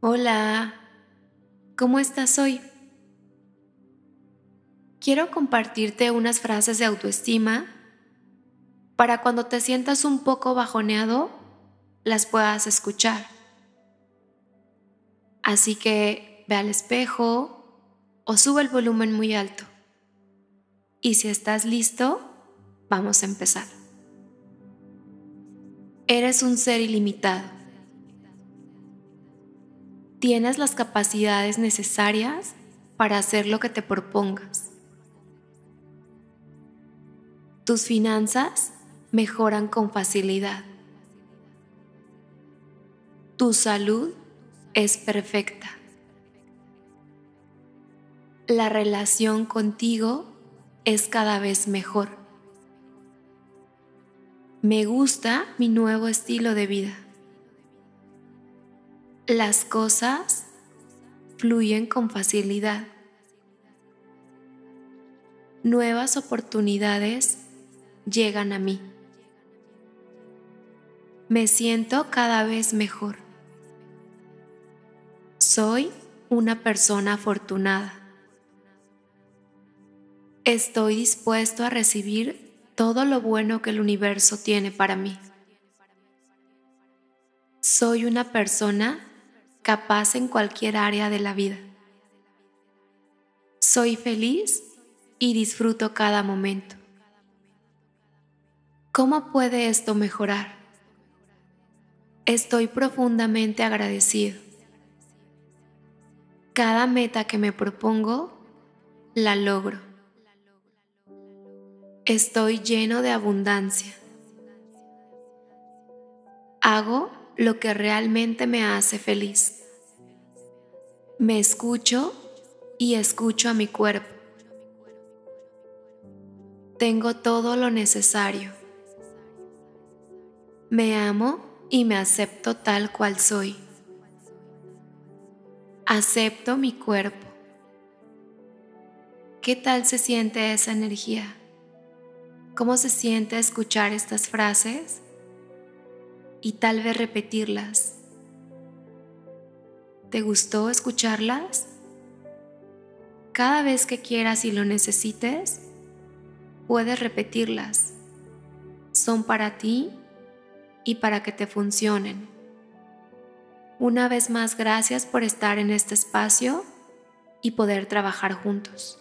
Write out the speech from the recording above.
Hola, ¿cómo estás hoy? Quiero compartirte unas frases de autoestima para cuando te sientas un poco bajoneado, las puedas escuchar. Así que ve al espejo o sube el volumen muy alto. Y si estás listo, vamos a empezar. Eres un ser ilimitado. Tienes las capacidades necesarias para hacer lo que te propongas. Tus finanzas mejoran con facilidad. Tu salud es perfecta. La relación contigo es cada vez mejor. Me gusta mi nuevo estilo de vida. Las cosas fluyen con facilidad. Nuevas oportunidades llegan a mí. Me siento cada vez mejor. Soy una persona afortunada. Estoy dispuesto a recibir todo lo bueno que el universo tiene para mí. Soy una persona capaz en cualquier área de la vida. Soy feliz y disfruto cada momento. ¿Cómo puede esto mejorar? Estoy profundamente agradecido. Cada meta que me propongo, la logro. Estoy lleno de abundancia. Hago lo que realmente me hace feliz. Me escucho y escucho a mi cuerpo. Tengo todo lo necesario. Me amo y me acepto tal cual soy. Acepto mi cuerpo. ¿Qué tal se siente esa energía? ¿Cómo se siente escuchar estas frases? Y tal vez repetirlas ¿Te gustó escucharlas? Cada vez que quieras y lo necesites, puedes repetirlas. Son para ti y para que te funcionen. Una vez más, gracias por estar en este espacio y poder trabajar juntos.